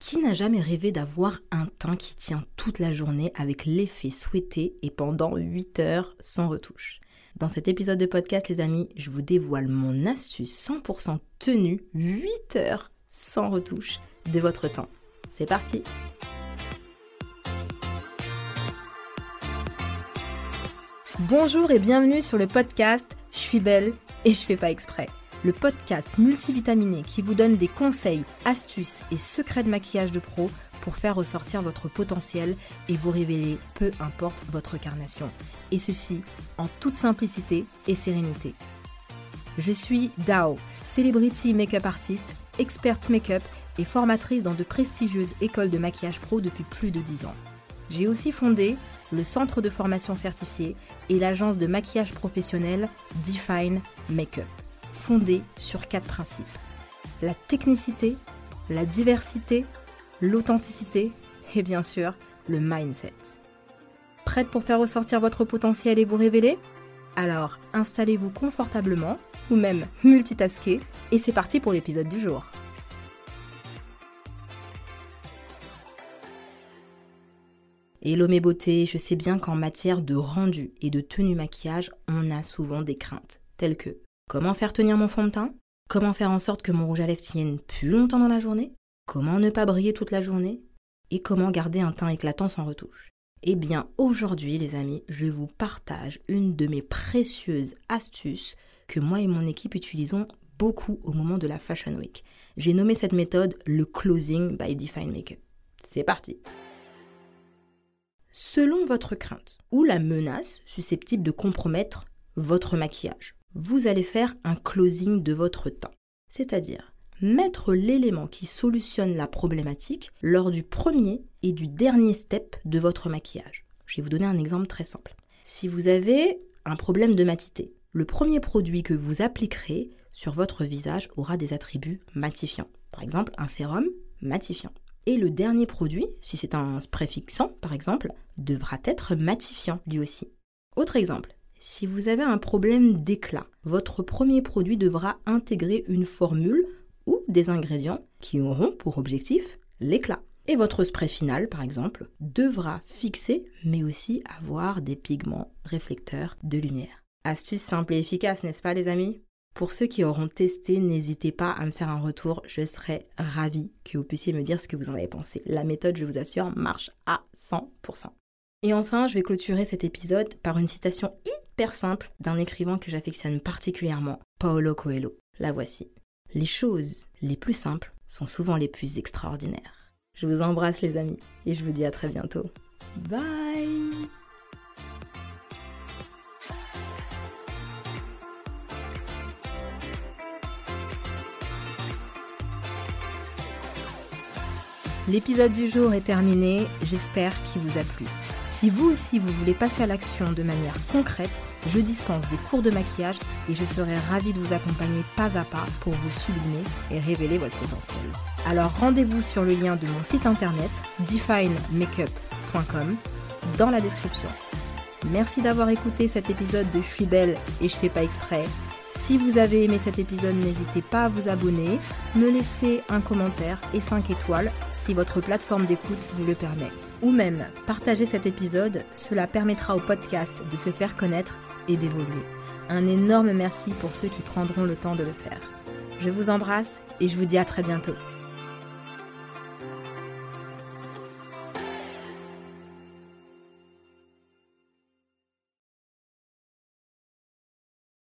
Qui n'a jamais rêvé d'avoir un teint qui tient toute la journée avec l'effet souhaité et pendant 8 heures sans retouche? Dans cet épisode de podcast, les amis, je vous dévoile mon astuce 100% tenue 8 heures sans retouche de votre teint. C'est parti! Bonjour et bienvenue sur le podcast Je suis belle et je fais pas exprès le podcast multivitaminé qui vous donne des conseils, astuces et secrets de maquillage de pro pour faire ressortir votre potentiel et vous révéler peu importe votre carnation. Et ceci en toute simplicité et sérénité. Je suis Dao, celebrity make-up artist, experte make-up et formatrice dans de prestigieuses écoles de maquillage pro depuis plus de 10 ans. J'ai aussi fondé le centre de formation certifié et l'agence de maquillage professionnel Define Makeup fondée sur quatre principes. La technicité, la diversité, l'authenticité et bien sûr le mindset. Prête pour faire ressortir votre potentiel et vous révéler? Alors installez-vous confortablement ou même multitasker et c'est parti pour l'épisode du jour. Hello mes beautés, je sais bien qu'en matière de rendu et de tenue maquillage, on a souvent des craintes, telles que Comment faire tenir mon fond de teint? Comment faire en sorte que mon rouge à lèvres tienne plus longtemps dans la journée? Comment ne pas briller toute la journée? Et comment garder un teint éclatant sans retouche? Eh bien, aujourd'hui, les amis, je vous partage une de mes précieuses astuces que moi et mon équipe utilisons beaucoup au moment de la Fashion Week. J'ai nommé cette méthode le closing by Define Makeup. C'est parti! Selon votre crainte ou la menace susceptible de compromettre votre maquillage, vous allez faire un closing de votre teint. C'est-à-dire mettre l'élément qui solutionne la problématique lors du premier et du dernier step de votre maquillage. Je vais vous donner un exemple très simple. Si vous avez un problème de matité, le premier produit que vous appliquerez sur votre visage aura des attributs matifiants. Par exemple, un sérum matifiant. Et le dernier produit, si c'est un spray fixant par exemple, devra être matifiant lui aussi. Autre exemple, si vous avez un problème d'éclat, votre premier produit devra intégrer une formule ou des ingrédients qui auront pour objectif l'éclat. Et votre spray final, par exemple, devra fixer mais aussi avoir des pigments réflecteurs de lumière. Astuce simple et efficace, n'est-ce pas les amis? Pour ceux qui auront testé, n'hésitez pas à me faire un retour, je serai ravie que vous puissiez me dire ce que vous en avez pensé. La méthode, je vous assure, marche à 100%. Et enfin, je vais clôturer cet épisode par une citation simple d'un écrivain que j'affectionne particulièrement, Paolo Coelho. La voici. Les choses les plus simples sont souvent les plus extraordinaires. Je vous embrasse les amis et je vous dis à très bientôt. Bye L'épisode du jour est terminé, j'espère qu'il vous a plu. Si vous aussi vous voulez passer à l'action de manière concrète, je dispense des cours de maquillage et je serai ravie de vous accompagner pas à pas pour vous sublimer et révéler votre potentiel. Alors rendez-vous sur le lien de mon site internet definemakeup.com dans la description. Merci d'avoir écouté cet épisode de Je suis belle et je fais pas exprès. Si vous avez aimé cet épisode, n'hésitez pas à vous abonner, me laisser un commentaire et 5 étoiles si votre plateforme d'écoute vous le permet ou même partager cet épisode, cela permettra au podcast de se faire connaître et d'évoluer. Un énorme merci pour ceux qui prendront le temps de le faire. Je vous embrasse et je vous dis à très bientôt.